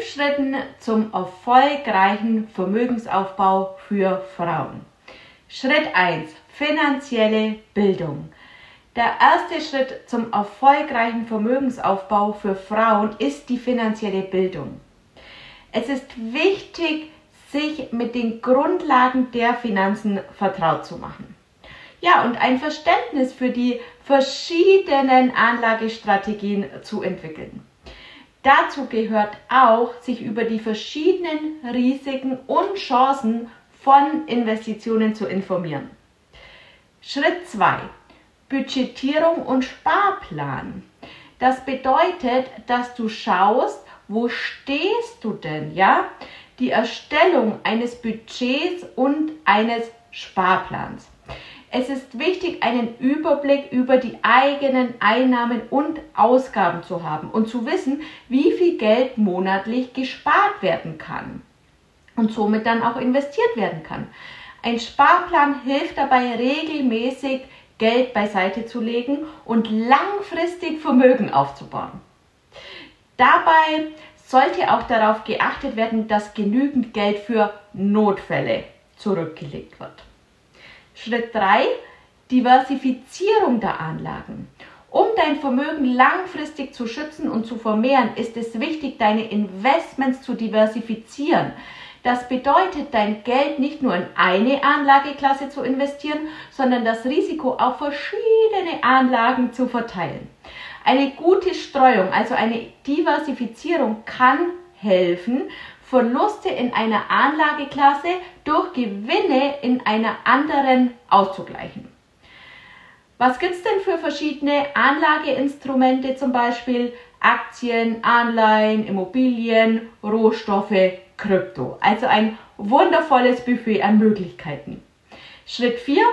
Fünf Schritten zum erfolgreichen Vermögensaufbau für Frauen. Schritt 1. Finanzielle Bildung. Der erste Schritt zum erfolgreichen Vermögensaufbau für Frauen ist die finanzielle Bildung. Es ist wichtig, sich mit den Grundlagen der Finanzen vertraut zu machen. Ja, und ein Verständnis für die verschiedenen Anlagestrategien zu entwickeln. Dazu gehört auch, sich über die verschiedenen Risiken und Chancen von Investitionen zu informieren. Schritt 2. Budgetierung und Sparplan. Das bedeutet, dass du schaust, wo stehst du denn, ja? Die Erstellung eines Budgets und eines Sparplans. Es ist wichtig, einen Überblick über die eigenen Einnahmen und Ausgaben zu haben und zu wissen, wie viel Geld monatlich gespart werden kann und somit dann auch investiert werden kann. Ein Sparplan hilft dabei regelmäßig Geld beiseite zu legen und langfristig Vermögen aufzubauen. Dabei sollte auch darauf geachtet werden, dass genügend Geld für Notfälle zurückgelegt wird. Schritt 3. Diversifizierung der Anlagen. Um dein Vermögen langfristig zu schützen und zu vermehren, ist es wichtig, deine Investments zu diversifizieren. Das bedeutet, dein Geld nicht nur in eine Anlageklasse zu investieren, sondern das Risiko auf verschiedene Anlagen zu verteilen. Eine gute Streuung, also eine Diversifizierung kann helfen, Verluste in einer Anlageklasse durch Gewinne in einer anderen auszugleichen. Was gibt es denn für verschiedene Anlageinstrumente, zum Beispiel Aktien, Anleihen, Immobilien, Rohstoffe, Krypto? Also ein wundervolles Buffet an Möglichkeiten. Schritt 4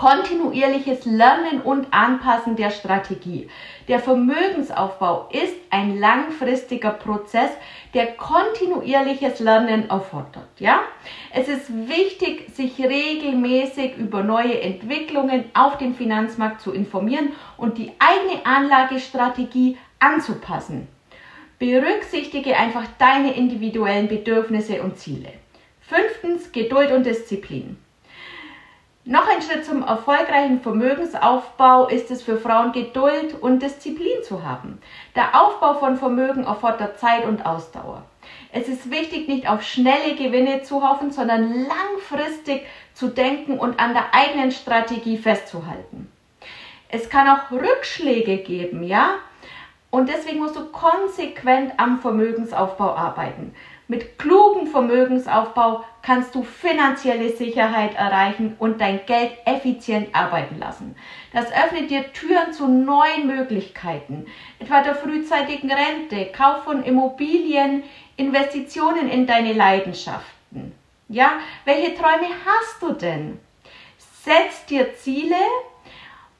kontinuierliches Lernen und Anpassen der Strategie. Der Vermögensaufbau ist ein langfristiger Prozess, der kontinuierliches Lernen erfordert. Ja? Es ist wichtig, sich regelmäßig über neue Entwicklungen auf dem Finanzmarkt zu informieren und die eigene Anlagestrategie anzupassen. Berücksichtige einfach deine individuellen Bedürfnisse und Ziele. Fünftens, Geduld und Disziplin. Noch ein Schritt zum erfolgreichen Vermögensaufbau ist es für Frauen Geduld und Disziplin zu haben. Der Aufbau von Vermögen erfordert Zeit und Ausdauer. Es ist wichtig, nicht auf schnelle Gewinne zu hoffen, sondern langfristig zu denken und an der eigenen Strategie festzuhalten. Es kann auch Rückschläge geben, ja? Und deswegen musst du konsequent am Vermögensaufbau arbeiten. Mit klugem Vermögensaufbau kannst du finanzielle Sicherheit erreichen und dein Geld effizient arbeiten lassen. Das öffnet dir Türen zu neuen Möglichkeiten, etwa der frühzeitigen Rente, Kauf von Immobilien, Investitionen in deine Leidenschaften. Ja, welche Träume hast du denn? Setz dir Ziele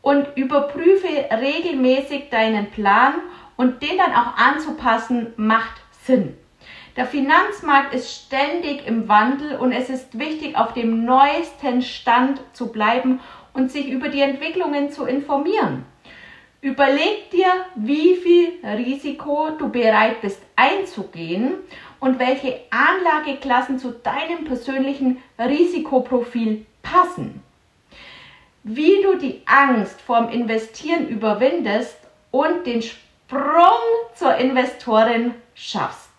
und überprüfe regelmäßig deinen Plan und den dann auch anzupassen macht Sinn. Der Finanzmarkt ist ständig im Wandel und es ist wichtig, auf dem neuesten Stand zu bleiben und sich über die Entwicklungen zu informieren. Überleg dir, wie viel Risiko du bereit bist einzugehen und welche Anlageklassen zu deinem persönlichen Risikoprofil passen. Wie du die Angst vorm Investieren überwindest und den Sprung zur Investorin schaffst.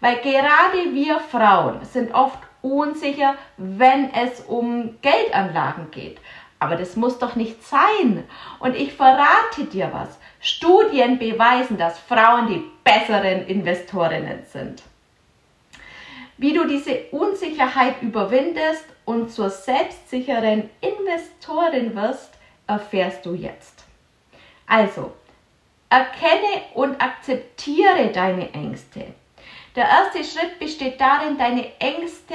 Weil gerade wir Frauen sind oft unsicher, wenn es um Geldanlagen geht. Aber das muss doch nicht sein. Und ich verrate dir was. Studien beweisen, dass Frauen die besseren Investorinnen sind. Wie du diese Unsicherheit überwindest und zur selbstsicheren Investorin wirst, erfährst du jetzt. Also, erkenne und akzeptiere deine Ängste. Der erste Schritt besteht darin, deine Ängste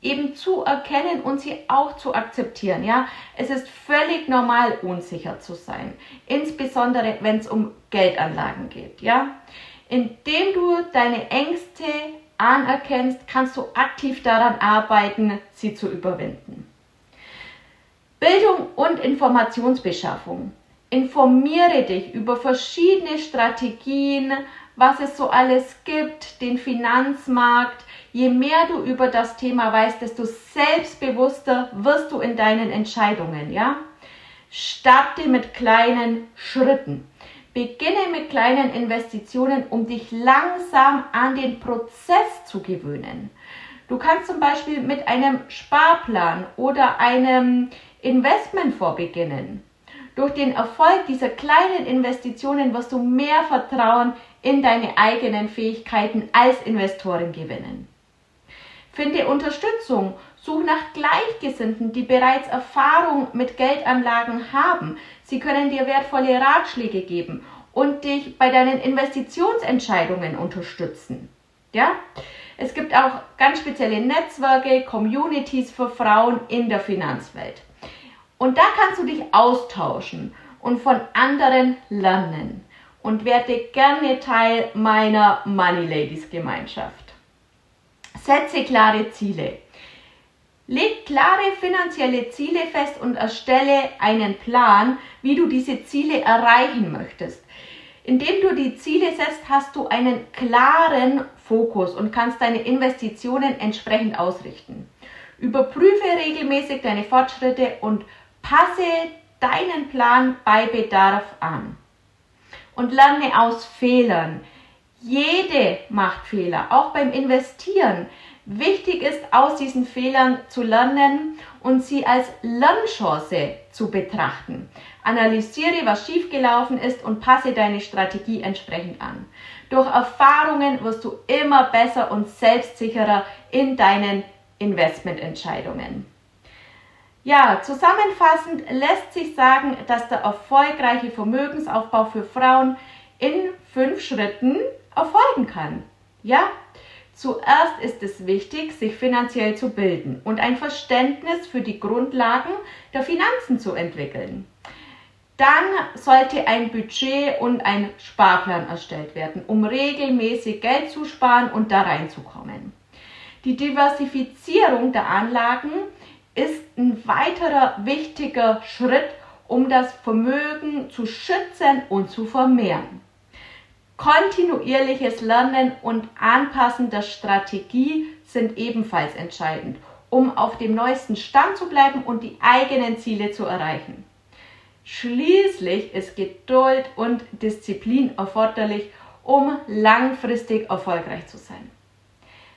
eben zu erkennen und sie auch zu akzeptieren. Ja, es ist völlig normal, unsicher zu sein, insbesondere wenn es um Geldanlagen geht. Ja, indem du deine Ängste anerkennst, kannst du aktiv daran arbeiten, sie zu überwinden. Bildung und Informationsbeschaffung. Informiere dich über verschiedene Strategien, was es so alles gibt, den Finanzmarkt. Je mehr du über das Thema weißt, desto selbstbewusster wirst du in deinen Entscheidungen, ja? Starte mit kleinen Schritten. Beginne mit kleinen Investitionen, um dich langsam an den Prozess zu gewöhnen. Du kannst zum Beispiel mit einem Sparplan oder einem Investmentfonds beginnen. Durch den Erfolg dieser kleinen Investitionen wirst du mehr Vertrauen in deine eigenen Fähigkeiten als Investorin gewinnen. Finde Unterstützung, such nach Gleichgesinnten, die bereits Erfahrung mit Geldanlagen haben. Sie können dir wertvolle Ratschläge geben und dich bei deinen Investitionsentscheidungen unterstützen. Ja? Es gibt auch ganz spezielle Netzwerke, Communities für Frauen in der Finanzwelt. Und da kannst du dich austauschen und von anderen lernen und werde gerne Teil meiner Money Ladies Gemeinschaft. Setze klare Ziele. Leg klare finanzielle Ziele fest und erstelle einen Plan, wie du diese Ziele erreichen möchtest. Indem du die Ziele setzt, hast du einen klaren Fokus und kannst deine Investitionen entsprechend ausrichten. Überprüfe regelmäßig deine Fortschritte und passe deinen Plan bei Bedarf an. Und lerne aus Fehlern. Jede macht Fehler, auch beim Investieren. Wichtig ist, aus diesen Fehlern zu lernen und sie als Lernchance zu betrachten. Analysiere, was schiefgelaufen ist und passe deine Strategie entsprechend an. Durch Erfahrungen wirst du immer besser und selbstsicherer in deinen Investmententscheidungen. Ja, zusammenfassend lässt sich sagen, dass der erfolgreiche Vermögensaufbau für Frauen in fünf Schritten erfolgen kann. Ja, Zuerst ist es wichtig, sich finanziell zu bilden und ein Verständnis für die Grundlagen der Finanzen zu entwickeln. Dann sollte ein Budget und ein Sparplan erstellt werden, um regelmäßig Geld zu sparen und da reinzukommen. Die Diversifizierung der Anlagen ist ein weiterer wichtiger Schritt, um das Vermögen zu schützen und zu vermehren. Kontinuierliches Lernen und Anpassen der Strategie sind ebenfalls entscheidend, um auf dem neuesten Stand zu bleiben und die eigenen Ziele zu erreichen. Schließlich ist Geduld und Disziplin erforderlich, um langfristig erfolgreich zu sein.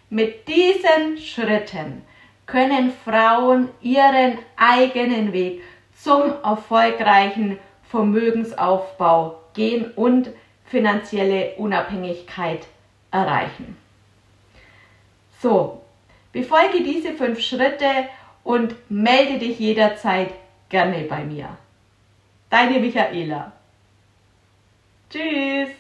Mit diesen Schritten können Frauen ihren eigenen Weg zum erfolgreichen Vermögensaufbau gehen und finanzielle Unabhängigkeit erreichen. So, befolge diese fünf Schritte und melde dich jederzeit gerne bei mir. Deine Michaela. Tschüss.